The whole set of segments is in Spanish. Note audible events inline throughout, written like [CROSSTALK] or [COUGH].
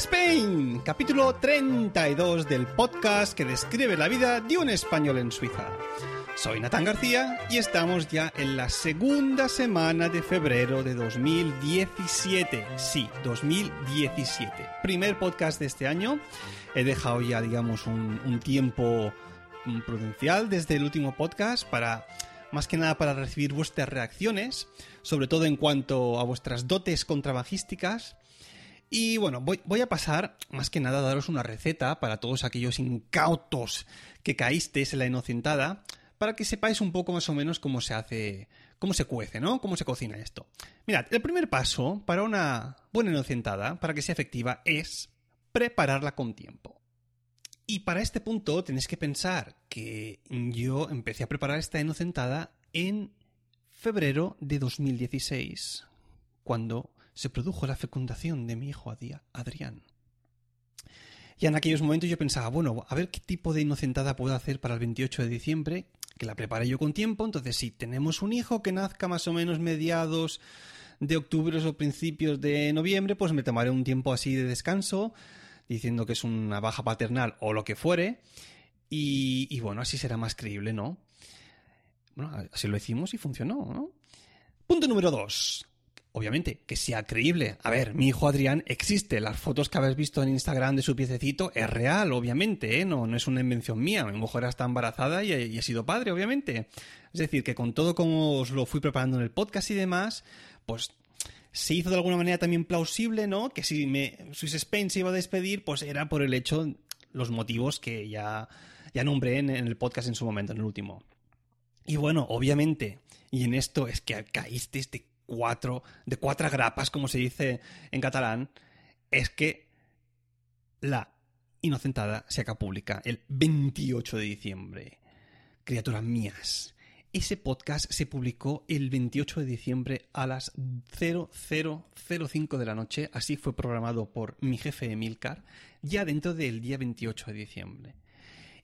Spain, capítulo 32 del podcast que describe la vida de un español en Suiza. Soy Natán García y estamos ya en la segunda semana de febrero de 2017. Sí, 2017. Primer podcast de este año. He dejado ya, digamos, un, tiempo mm, prudencial desde el último podcast para más que nada para recibir vuestras reacciones, sobre todo en cuanto a vuestras dotes contrabajísticas. Y bueno, voy, voy, a pasar más que nada a daros una receta para todos aquellos incautos que caísteis en la inocentada, para que sepáis un poco más o menos cómo se hace, cómo se cuece, ¿no? Cómo se cocina esto. Mirad, el primer paso para una buena inocentada, para que sea efectiva, es prepararla con tiempo. Y para este punto tenéis que pensar que yo empecé a preparar esta inocentada en febrero de 2016, cuando se produjo la fecundación de mi hijo Adrián. Y en aquellos momentos yo pensaba, bueno, a ver qué tipo de inocentada puedo hacer para el 28 de diciembre, que la preparé yo con tiempo, entonces si tenemos un hijo que nazca más o menos mediados de octubre o principios de noviembre, pues me tomaré un tiempo así de descanso, diciendo que es una baja paternal o lo que fuere. Y, y, bueno, así será más creíble, ¿no? Bueno, así lo hicimos y funcionó, ¿no? Punto número dos. Obviamente, que sea creíble. A ver, mi hijo Adrián existe. Las fotos que habéis visto en Instagram de su piececito es real, obviamente, ¿eh? No, no es una invención mía. Mi mujer está embarazada y, he sido padre, obviamente. Es decir, que con todo como os lo fui preparando en el podcast y demás, pues se hizo de alguna manera también plausible, ¿no? Que si me Swiss Spain se iba a despedir, pues era por el hecho, los motivos que ya, ya nombré en, en el podcast en su momento, en el último. Y bueno, obviamente, y en esto es que caísteis de cuatro, de cuatro grapas, como se dice en catalán, es que la inocentada se haga pública el 28 de diciembre. Criaturas mías, ese podcast se publicó el 28 de diciembre a las 0005 de la noche, así fue programado por mi jefe Emilcar, ya dentro del día 28 de diciembre.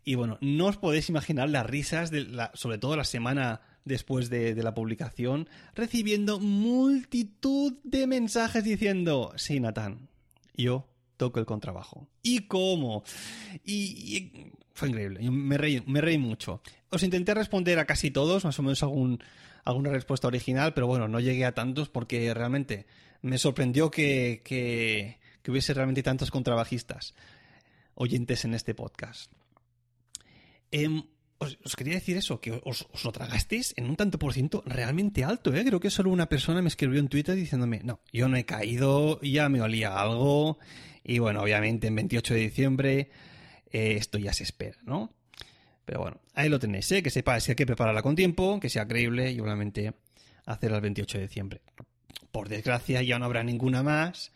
Y bueno, no os podéis imaginar las risas, de la, sobre todo la semana después de, la publicación, recibiendo multitud de mensajes diciendo, sí, Natán, yo toco el contrabajo. ¿Y cómo? Y, fue increíble, yo me reí, me reí mucho. Os intenté responder a casi todos, más o menos algún, alguna respuesta original, pero bueno, no llegué a tantos porque realmente me sorprendió que, que, hubiese realmente tantos contrabajistas oyentes en este podcast. Eh, os, quería decir eso, que os, os, lo tragasteis en un tanto por ciento realmente alto, ¿eh? Creo que solo una persona me escribió en Twitter diciéndome, no, yo no he caído, ya me olía algo, y bueno, obviamente en 28 de diciembre eh, esto ya se espera, ¿no? Pero bueno, ahí lo tenéis, ¿eh? Que sepáis que hay que prepararla con tiempo, que sea creíble y obviamente hacerla el 28 de diciembre. Por desgracia ya no habrá ninguna más,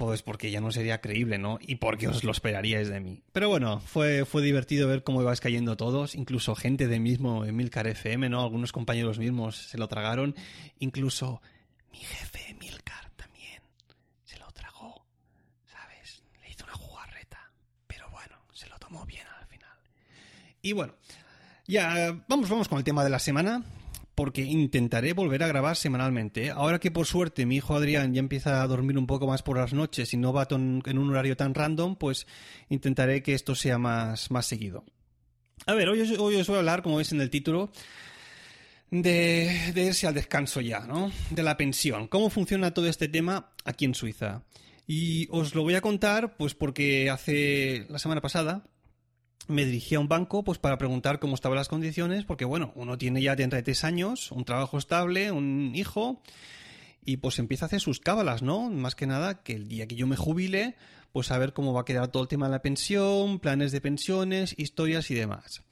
pues porque ya no sería creíble, ¿no? Y porque os lo esperaríais de mí. Pero bueno, fue, fue divertido ver cómo ibais cayendo todos, incluso gente de mismo Emilcar FM, ¿no? Algunos compañeros mismos se lo tragaron, incluso mi jefe Emilcar también se lo tragó, ¿sabes? Le hizo una jugarreta, pero bueno, se lo tomó bien al final. Y bueno, ya vamos, vamos con el tema de la semana porque intentaré volver a grabar semanalmente. Ahora que por suerte mi hijo Adrián ya empieza a dormir un poco más por las noches y no va en un horario tan random, pues intentaré que esto sea más, más seguido. A ver, hoy, hoy os voy a hablar, como veis en el título, de, de irse al descanso ya, ¿no? De la pensión. ¿Cómo funciona todo este tema aquí en Suiza? Y os lo voy a contar, pues porque hace la semana pasada me dirigí a un banco pues para preguntar cómo estaban las condiciones, porque bueno, uno tiene ya 33 años, un trabajo estable, un hijo, y pues empieza a hacer sus cábalas, ¿no? Más que nada que el día que yo me jubile, pues a ver cómo va a quedar todo el tema de la pensión, planes de pensiones, historias y demás.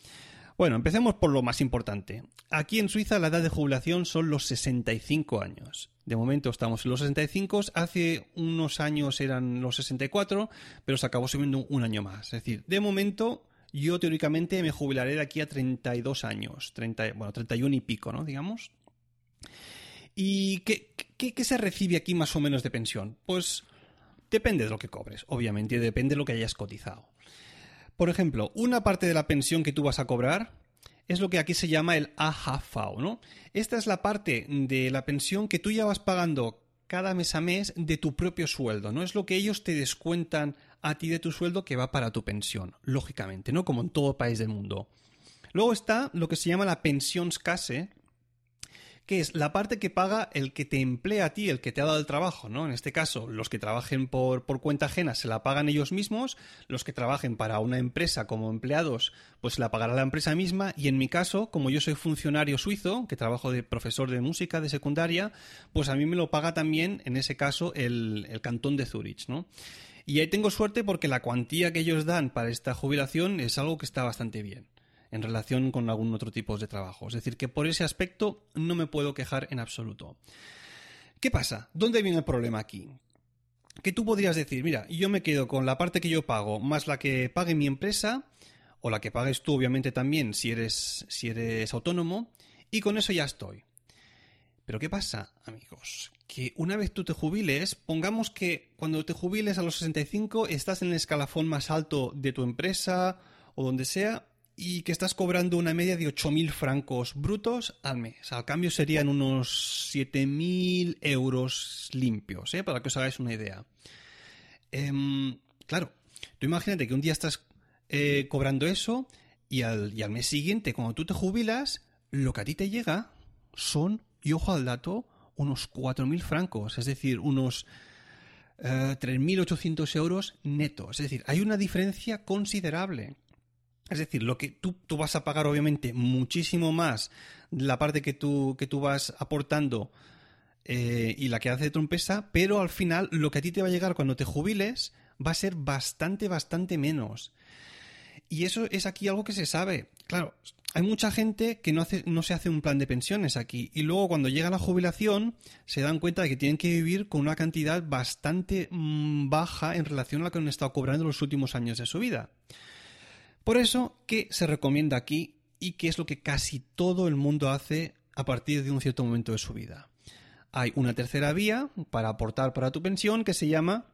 Bueno, empecemos por lo más importante. Aquí en Suiza la edad de jubilación son los 65 años. De momento estamos en los 65, hace unos años eran los 64, pero se acabó subiendo un año más. Es decir, de momento yo teóricamente me jubilaré de aquí a 32 años, 30, bueno, 31 y pico, ¿no? Digamos. ¿Y qué, se recibe aquí más o menos de pensión? Pues depende de lo que cobres, obviamente, depende de lo que hayas cotizado. Por ejemplo, una parte de la pensión que tú vas a cobrar es lo que aquí se llama el AHV, ¿no? Esta es la parte de la pensión que tú ya vas pagando cada mes a mes de tu propio sueldo, ¿no? Es lo que ellos te descuentan a ti de tu sueldo que va para tu pensión, lógicamente, ¿no? Como en todo país del mundo. Luego está lo que se llama la pensionscase, que es la parte que paga el que te emplea a ti, el que te ha dado el trabajo, ¿no? En este caso, los que trabajen por, por, cuenta ajena se la pagan ellos mismos, los que trabajen para una empresa como empleados, pues la pagará la empresa misma, y en mi caso, como yo soy funcionario suizo, que trabajo de profesor de música de secundaria, pues a mí me lo paga también, en ese caso, el, el cantón de Zurich, ¿no? Y ahí tengo suerte porque la cuantía que ellos dan para esta jubilación es algo que está bastante bien en relación con algún otro tipo de trabajo. Es decir, que por ese aspecto no me puedo quejar en absoluto. ¿Qué pasa? ¿Dónde viene el problema aquí? Que tú podrías decir, mira, yo me quedo con la parte que yo pago más la que pague mi empresa, o la que pagues tú, obviamente, también, si eres, si eres autónomo, y con eso ya estoy. Pero ¿qué pasa, amigos? Que una vez tú te jubiles, pongamos que cuando te jubiles a los 65 estás en el escalafón más alto de tu empresa o donde sea y que estás cobrando una media de 8.000 francos brutos al mes. Al cambio serían unos 7.000 euros limpios, ¿eh? para que os hagáis una idea. Em, claro, tú imagínate que un día estás eh, cobrando eso y al, y al mes siguiente, cuando tú te jubilas, lo que a ti te llega son y ojo al dato, unos 4.000 francos, es decir, unos 3.800 eh, euros netos. Es decir, hay una diferencia considerable. Es decir, lo que tú, tú, vas a pagar obviamente muchísimo más la parte que tú, que tú vas aportando eh, y la que hace tu empresa, pero al final lo que a ti te va a llegar cuando te jubiles va a ser bastante, bastante menos. Y eso es aquí algo que se sabe. Claro, hay mucha gente que no, se hace un plan de pensiones aquí y luego cuando llega la jubilación se dan cuenta de que tienen que vivir con una cantidad bastante mm, baja en relación a la que han estado cobrando los últimos años de su vida. Por eso, ¿qué se recomienda aquí y qué es lo que casi todo el mundo hace a partir de un cierto momento de su vida? Hay una tercera vía para aportar para tu pensión que se llama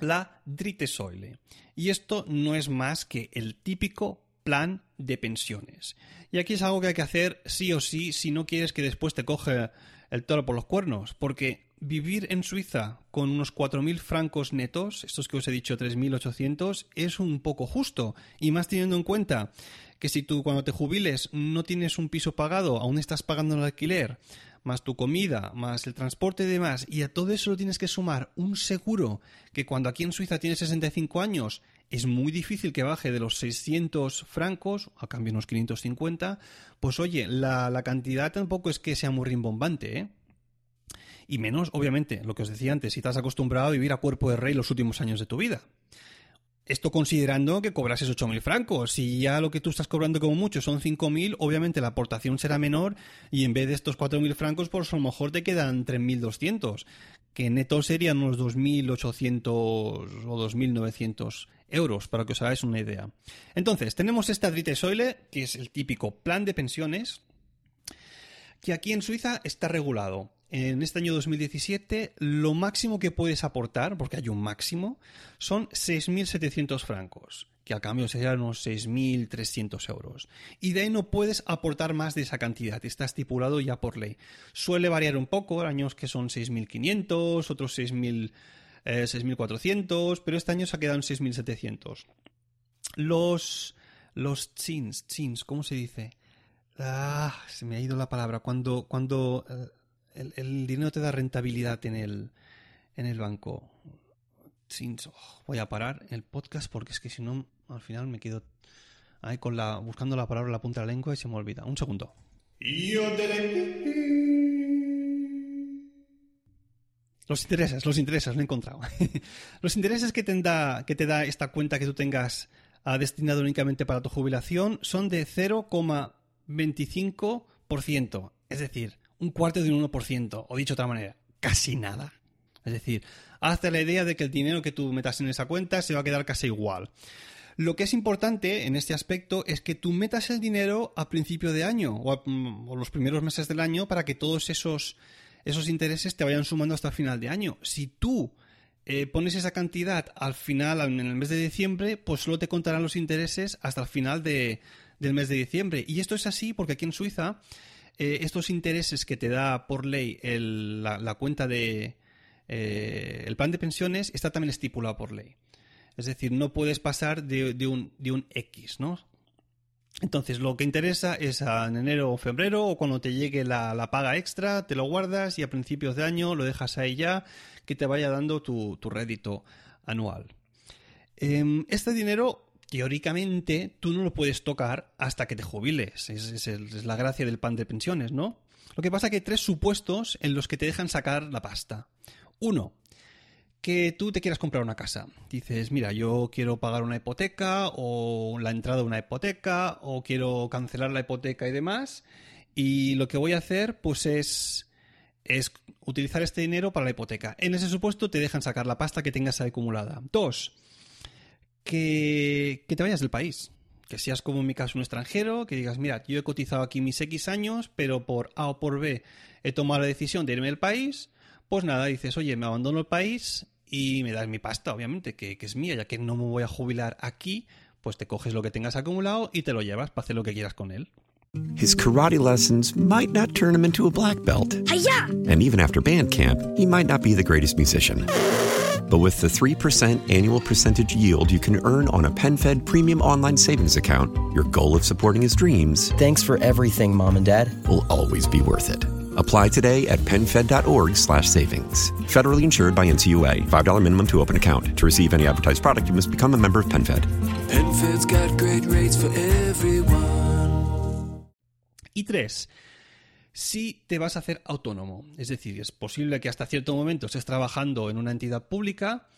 la Dritesäule. Y esto no es más que el típico plan de pensiones. Y aquí es algo que hay que hacer sí o sí si no quieres que después te coge el toro por los cuernos, porque vivir en Suiza con unos 4.000 francos netos, estos que os he dicho 3.800, es un poco justo. Y más teniendo en cuenta que si tú cuando te jubiles no tienes un piso pagado, aún estás pagando el alquiler, más tu comida, más el transporte y demás, y a todo eso lo tienes que sumar un seguro que cuando aquí en Suiza tienes 65 años es muy difícil que baje de los 600 francos, a cambio unos 550, pues oye, la, la cantidad tampoco es que sea muy rimbombante, ¿eh? Y menos, obviamente, lo que os decía antes, si estás acostumbrado a vivir a cuerpo de rey los últimos años de tu vida. Esto considerando que cobrases 8.000 francos. Si ya lo que tú estás cobrando como mucho son 5.000, obviamente la aportación será menor y en vez de estos 4.000 francos, pues a lo mejor te quedan 3.200, que neto serían unos 2.800 o 2.900 euros, para que os hagáis una idea. Entonces, tenemos esta Drite Soile, que es el típico plan de pensiones, que aquí en Suiza está regulado. En este año 2017, lo máximo que puedes aportar, porque hay un máximo, son 6.700 francos, que a cambio serían unos 6.300 euros. Y de ahí no puedes aportar más de esa cantidad, está estipulado ya por ley. Suele variar un poco, años que son 6.500, otros 6.000 6.400, eh, pero este año se ha quedado en 6.700. Los, los chins, chins, ¿cómo se dice? Ah, se me ha ido la palabra. Cuando, cuando eh, el, dinero te da rentabilidad en el, en el banco. Chins, oh, voy a parar el podcast porque es que si no, al final me quedo Ahí con la, buscando la palabra en la punta de la lengua y se me olvida. Un segundo. Los intereses, los intereses, lo he encontrado. [LAUGHS] los intereses que te, da, esta cuenta que tú tengas ah, destinado únicamente para tu jubilación son de 0,25%. Es decir, un cuarto de un 1%. O dicho de otra manera, casi nada. Es decir, hazte la idea de que el dinero que tú metas en esa cuenta se va a quedar casi igual. Lo que es importante en este aspecto es que tú metas el dinero a principio de año o, mm, los primeros meses del año para que todos esos, esos intereses te vayan sumando hasta el final de año. Si tú eh, pones esa cantidad al final, en el mes de diciembre, pues solo te contarán los intereses hasta el final del mes de diciembre. Y esto es así porque aquí en Suiza eh, estos intereses que te da por ley la, cuenta de... Eh, el plan de pensiones está también estipulado por ley. Es decir, no puedes pasar de, un, de un X, ¿no? Entonces, lo que interesa es en enero o febrero o cuando te llegue la, paga extra, te lo guardas y a principios de año lo dejas ahí ya, que te vaya dando tu, rédito anual. Em, este dinero, teóricamente, tú no lo puedes tocar hasta que te jubiles. Es, es, la gracia del pan de pensiones, ¿no? Lo que pasa es que hay tres supuestos en los que te dejan sacar la pasta. Uno, que tú te quieras comprar una casa. Dices, mira, yo quiero pagar una hipoteca o la entrada de una hipoteca o quiero cancelar la hipoteca y demás. Y lo que voy a hacer, pues es, es utilizar este dinero para la hipoteca. En ese supuesto te dejan sacar la pasta que tengas acumulada. Dos, que, que te vayas del país. Que seas como en mi caso un extranjero, que digas, mira, yo he cotizado aquí mis X años, pero por A o por B he tomado la decisión de irme del país pues nada, dices, oye, me abandono el país y me das mi pasta, obviamente, que, que es mía, ya que no me voy a jubilar aquí, pues te coges lo que tengas acumulado y te lo llevas para hacer lo que quieras con él. His karate lessons might not turn him into a black belt. Hi-ya! And even after band camp, he might not be the greatest musician. But with the 3% annual percentage yield you can earn on a PenFed premium online savings account, your goal of supporting his dreams Thanks for everything, Mom and Dad. will always be worth it. Apply today at PenFed.org slash savings. Federally insured by NCUA. $5 minimum to open account. To receive any advertised product, you must become a member of PenFed. PenFed's got great rates for everyone. Y tres, si te vas a hacer autónomo. Es decir, es posible que hasta cierto momento estés trabajando en una entidad pública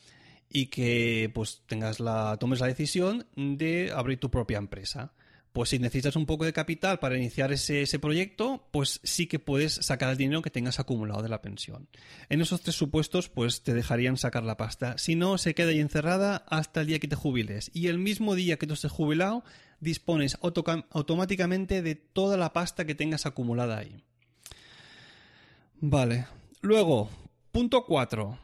y que pues tengas la, tomes la decisión de abrir tu propia empresa pues si necesitas un poco de capital para iniciar ese, proyecto, pues sí que puedes sacar el dinero que tengas acumulado de la pensión. En esos tres supuestos, pues te dejarían sacar la pasta. Si no, se queda ahí encerrada hasta el día que te jubiles. Y el mismo día que tú estés jubilado, dispones automáticamente de toda la pasta que tengas acumulada ahí. Vale. Luego, punto 4.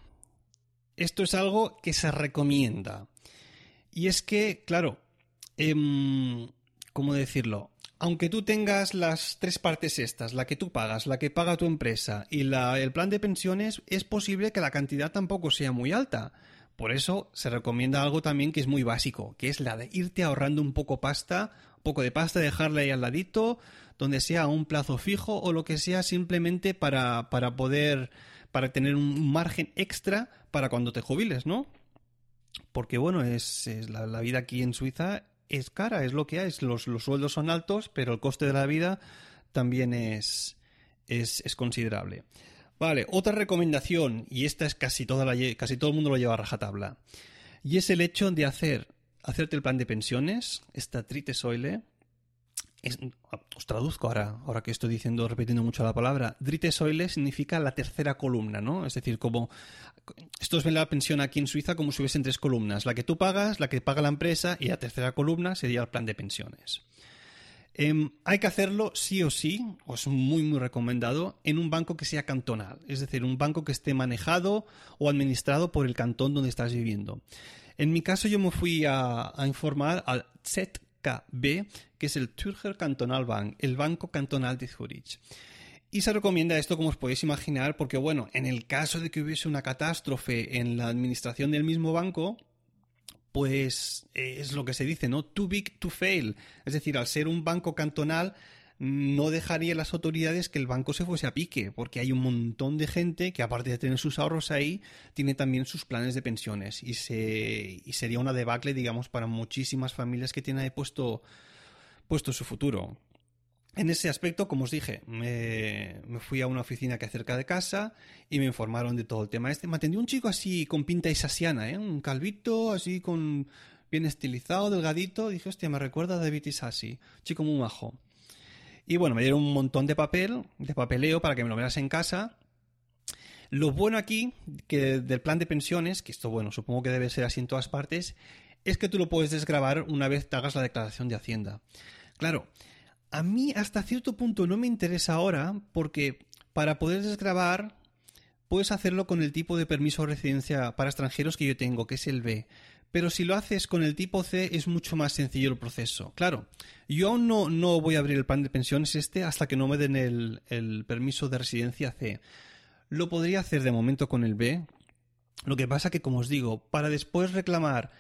Esto es algo que se recomienda. Y es que, claro, eh, ¿cómo decirlo? Aunque tú tengas las tres partes estas, la que tú pagas, la que paga tu empresa y el plan de pensiones, es posible que la cantidad tampoco sea muy alta. Por eso se recomienda algo también que es muy básico, que es la de irte ahorrando un poco pasta, un poco de pasta, dejarla ahí al ladito, donde sea un plazo fijo o lo que sea, simplemente para, para poder, para tener un margen extra para cuando te jubiles, ¿no? Porque bueno, es, la, la, vida aquí en Suiza es cara, es lo que hay. Los, los sueldos son altos, pero el coste de la vida también es, es, es considerable. Vale, otra recomendación, y esta es casi, toda la, casi todo el mundo lo lleva a rajatabla, y es el hecho de hacer, hacerte el plan de pensiones, esta os traduzco ahora, ahora que estoy diciendo, repitiendo mucho la palabra. Dritesoile significa la tercera columna, ¿no? Es decir, como esto es la pensión aquí en Suiza como si hubiesen tres columnas. La que tú pagas, la que paga la empresa y la tercera columna sería el plan de pensiones. Em, hay que hacerlo sí o sí, o es muy muy recomendado, en un banco que sea cantonal, es decir, un banco que esté manejado o administrado por el cantón donde estás viviendo. En mi caso yo me fui a, informar al ZET B, que es el Zürcher Kantonalbank, el Banco Cantonal de Zurich. Y se recomienda esto, como os podéis imaginar, porque, bueno, en el caso de que hubiese una catástrofe en la administración del mismo banco, pues es lo que se dice, ¿no? Too big to fail. Es decir, al ser un banco cantonal, no dejaría las autoridades que el banco se fuese a pique, porque hay un montón de gente que aparte de tener sus ahorros ahí, tiene también sus planes de pensiones y, se, y sería una debacle, digamos, para muchísimas familias que tienen ahí puesto, puesto su futuro. En ese aspecto, como os dije, me, fui a una oficina que hay cerca de casa y me informaron de todo el tema este. Me atendió un chico así con pinta isasiana, ¿eh? un calvito, así con bien estilizado, delgadito. Dije, hostia, me recuerda a David Isasi, chico muy majo. Y bueno, me dieron un montón de papel, de papeleo para que me lo veas en casa. Lo bueno aquí, que del plan de pensiones, que esto, bueno, supongo que debe ser así en todas partes, es que tú lo puedes desgravar una vez te hagas la declaración de Hacienda. Claro, a mí hasta cierto punto no me interesa ahora porque para poder desgrabar puedes hacerlo con el tipo de permiso de residencia para extranjeros que yo tengo, que es el B. Pero si lo haces con el tipo C es mucho más sencillo el proceso. Claro, yo aún no, no voy a abrir el plan de pensiones este hasta que no me den el, el permiso de residencia C. Lo podría hacer de momento con el B. Lo que pasa que, como os digo, para después reclamar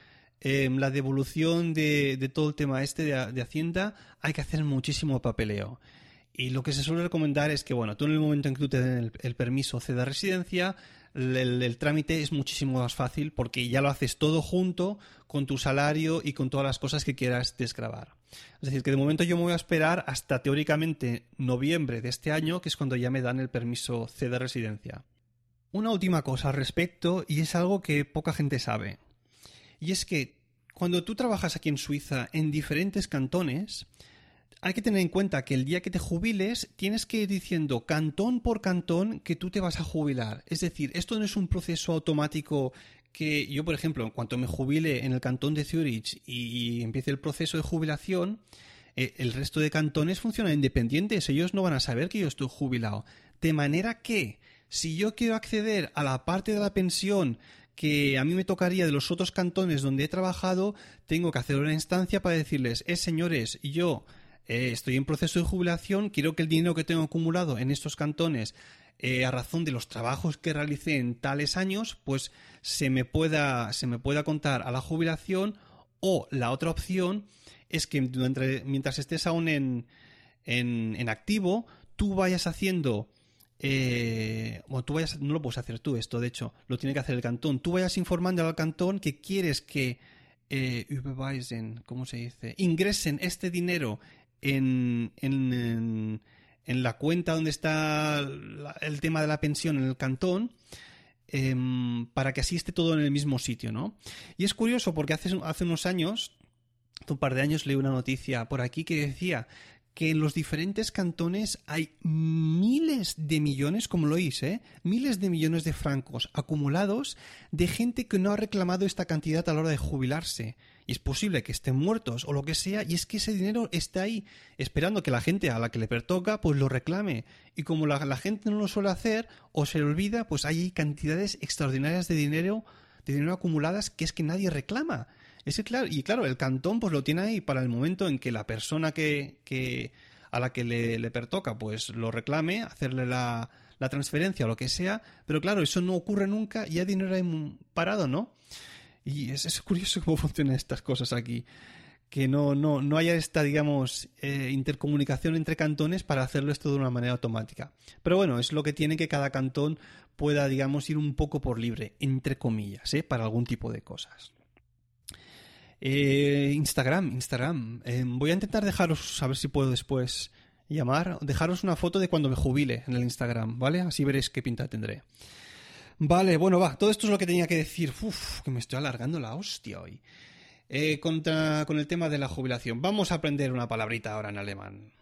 Em, la devolución de, todo el tema este de, Hacienda, hay que hacer muchísimo papeleo. Y lo que se suele recomendar es que, bueno, tú en el momento en que tú te den el, permiso C de residencia, el, trámite es muchísimo más fácil porque ya lo haces todo junto con tu salario y con todas las cosas que quieras desgravar. Es decir, que de momento yo me voy a esperar hasta teóricamente noviembre de este año, que es cuando ya me dan el permiso C de residencia. Una última cosa al respecto, y es algo que poca gente sabe. Y es que cuando tú trabajas aquí en Suiza en diferentes cantones, hay que tener en cuenta que el día que te jubiles tienes que ir diciendo cantón por cantón que tú te vas a jubilar. Es decir, esto no es un proceso automático que yo, por ejemplo, en cuanto me jubile en el cantón de Zurich y, empiece el proceso de jubilación, eh, el resto de cantones funcionan independientes. Ellos no van a saber que yo estoy jubilado. De manera que, si yo quiero acceder a la parte de la pensión que a mí me tocaría de los otros cantones donde he trabajado, tengo que hacer una instancia para decirles, eh, señores, yo eh, estoy en proceso de jubilación, quiero que el dinero que tengo acumulado en estos cantones, eh, a razón de los trabajos que realicé en tales años, pues se me pueda, se me pueda contar a la jubilación, o la otra opción es que mientras estés aún en, en, activo, tú vayas haciendo eh, tú vayas, no lo puedes hacer tú esto, de hecho, lo tiene que hacer el cantón. Tú vayas informando al cantón que quieres que eh, ¿cómo se dice? Ingresen este dinero en, en, en, la cuenta donde está el tema de la pensión en el cantón. Em, para que así esté todo en el mismo sitio, ¿no? Y es curioso porque hace, hace unos años, un par de años leí una noticia por aquí que decía que en los diferentes cantones hay miles de millones, como lo oís, ¿eh? miles de millones de francos acumulados de gente que no ha reclamado esta cantidad a la hora de jubilarse. Y es posible que estén muertos o lo que sea, y es que ese dinero está ahí, esperando que la gente a la que le pertoca, pues lo reclame. Y como la, la gente no lo suele hacer o se le olvida, pues hay cantidades extraordinarias de dinero, de dinero acumuladas que es que nadie reclama claro, y claro, el cantón pues lo tiene ahí para el momento en que la persona que, a la que le, pertoca pues lo reclame, hacerle la, transferencia o lo que sea, pero claro, eso no ocurre nunca y hay dinero ahí parado, ¿no? Y es, curioso [LAUGHS] cómo funcionan estas cosas aquí. Que no, no, no haya esta, digamos, eh, intercomunicación entre cantones para hacerlo esto de una manera automática. Pero bueno, es lo que tiene que cada cantón pueda, digamos, ir un poco por libre, entre comillas, ¿eh? para algún tipo de cosas. Eh, Instagram, Instagram. Eh, voy a intentar dejaros, a ver si puedo después llamar, dejaros una foto de cuando me jubile en el Instagram, ¿vale? Así veréis qué pinta tendré. Vale, bueno, va, todo esto es lo que tenía que decir. Uf, que me estoy alargando la hostia hoy. Eh, contra, con el tema de la jubilación. Vamos a aprender una palabrita ahora en alemán.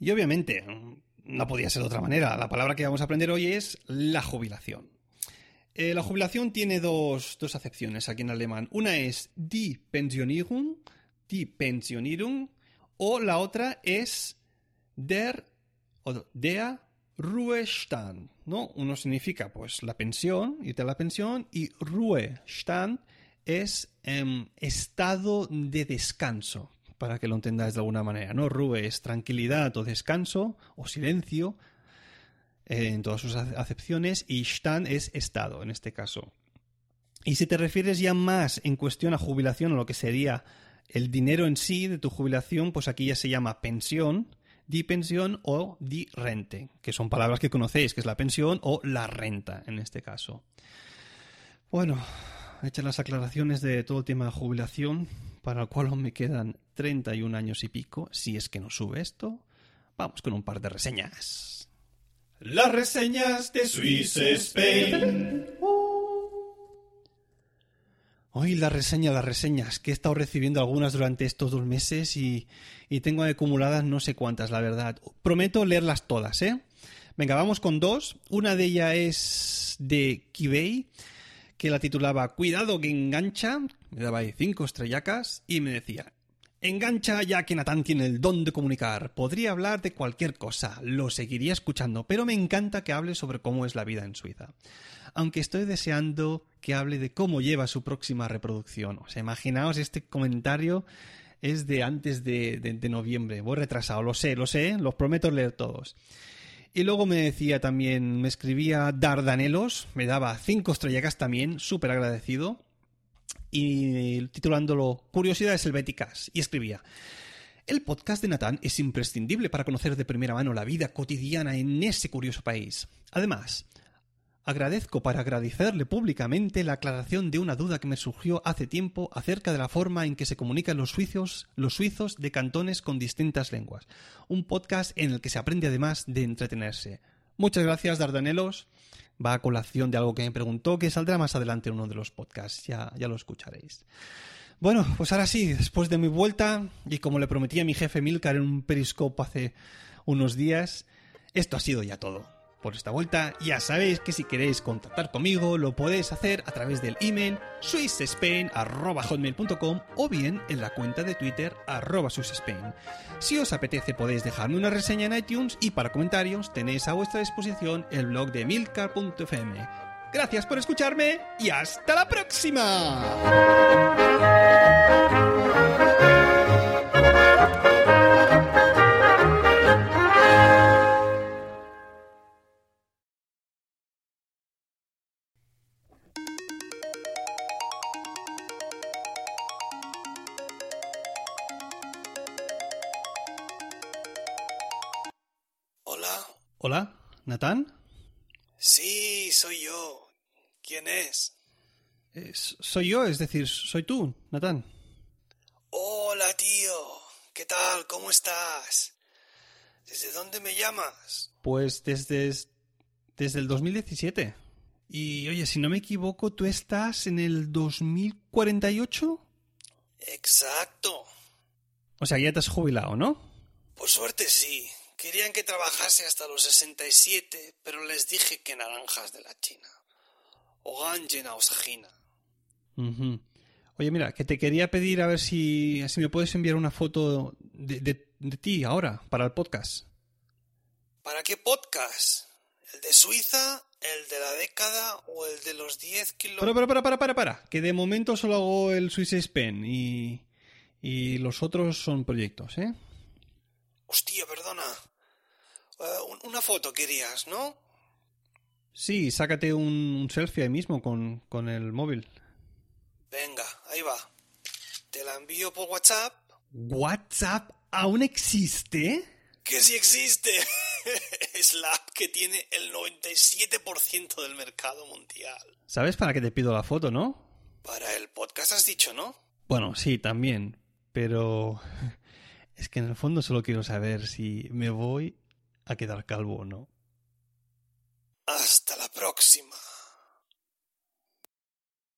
Y obviamente, no podía ser de otra manera. La palabra que vamos a aprender hoy es la jubilación. Eh, la jubilación tiene dos, acepciones aquí en alemán. Una es die Pensionierung, die Pensionierung, o la otra es der o der Ruhestand. ¿no? Uno significa pues la pensión, irte a la pensión, y Ruhestand es em, estado de descanso para que lo entendáis de alguna manera, ¿no? Rue es tranquilidad o descanso o silencio eh, en todas sus acepciones y Stand es estado en este caso. Y si te refieres ya más en cuestión a jubilación o lo que sería el dinero en sí de tu jubilación, pues aquí ya se llama pensión, di pensión o di rente, que son palabras que conocéis, que es la pensión o la renta en este caso. Bueno, hechas las aclaraciones de todo el tema de jubilación, para el cual aún me quedan 31 años y pico, si es que no sube esto, vamos con un par de reseñas. Las reseñas de Swiss Spain. Hoy la reseña, las reseñas, que he estado recibiendo algunas durante estos dos meses y, y tengo acumuladas no sé cuántas, la verdad. Prometo leerlas todas, ¿eh? Venga, vamos con dos. Una de ellas es de Kibei, que la titulaba Cuidado que engancha. Me daba ahí cinco estrellacas y me decía, Engancha ya que Natán tiene el don de comunicar. Podría hablar de cualquier cosa, lo seguiría escuchando, pero me encanta que hable sobre cómo es la vida en Suiza. Aunque estoy deseando que hable de cómo lleva su próxima reproducción. O sea, imaginaos este comentario es de antes de, de, de noviembre. Voy retrasado, lo sé, lo sé, los prometo leer todos. Y luego me decía también, me escribía Dardanelos, me daba cinco estrellas también, súper agradecido y titulándolo Curiosidades helvéticas, y escribía El podcast de Natán es imprescindible para conocer de primera mano la vida cotidiana en ese curioso país. Además, agradezco para agradecerle públicamente la aclaración de una duda que me surgió hace tiempo acerca de la forma en que se comunican los suizos, los suizos de cantones con distintas lenguas. Un podcast en el que se aprende además de entretenerse. Muchas gracias, Dardanelos va a colación de algo que me preguntó, que saldrá más adelante en uno de los podcasts, ya, ya lo escucharéis. Bueno, pues ahora sí, después de mi vuelta, y como le prometí a mi jefe Milcar en un periscope hace unos días, esto ha sido ya todo por esta vuelta. Ya sabéis que si queréis contactar conmigo lo podéis hacer a través del email swissspain.com o bien en la cuenta de Twitter arroba. Si os apetece podéis dejarme una reseña en iTunes y para comentarios tenéis a vuestra disposición el blog de milcar.fm. Gracias por escucharme y hasta la próxima. ¿Natán? Sí, soy yo. ¿Quién es? Eh, soy yo, es decir, soy tú, Natán. Hola, tío. ¿Qué tal? ¿Cómo estás? ¿Desde dónde me llamas? Pues desde, desde el 2017. Y oye, si no me equivoco, ¿tú estás en el 2048? Exacto. O sea, ya te has jubilado, ¿no? Por suerte sí. Querían que trabajase hasta los 67, pero les dije que naranjas de la China. O ganjen ausgina. Uh Oye, mira, que te quería pedir a ver si, si me puedes enviar una foto de, de, de, ti ahora, para el podcast. ¿Para qué podcast? ¿El de Suiza, el de la década o el de los 10 kilómetros? Para, para, para, para, para, que de momento solo hago el Swiss Pen y, y los otros son proyectos, ¿eh? Hostia, perdona. Uh, una foto querías, ¿no? Sí, sácate un, un selfie ahí mismo con, con, el móvil. Venga, ahí va. Te la envío por WhatsApp. ¿WhatsApp aún existe? Que sí existe. [LAUGHS] es la app que tiene el 97% del mercado mundial. ¿Sabes para qué te pido la foto, no? Para el podcast has dicho, ¿no? Bueno, sí, también. Pero [LAUGHS] es que en el fondo solo quiero saber si me voy a quedar calvo o no. Hasta la próxima.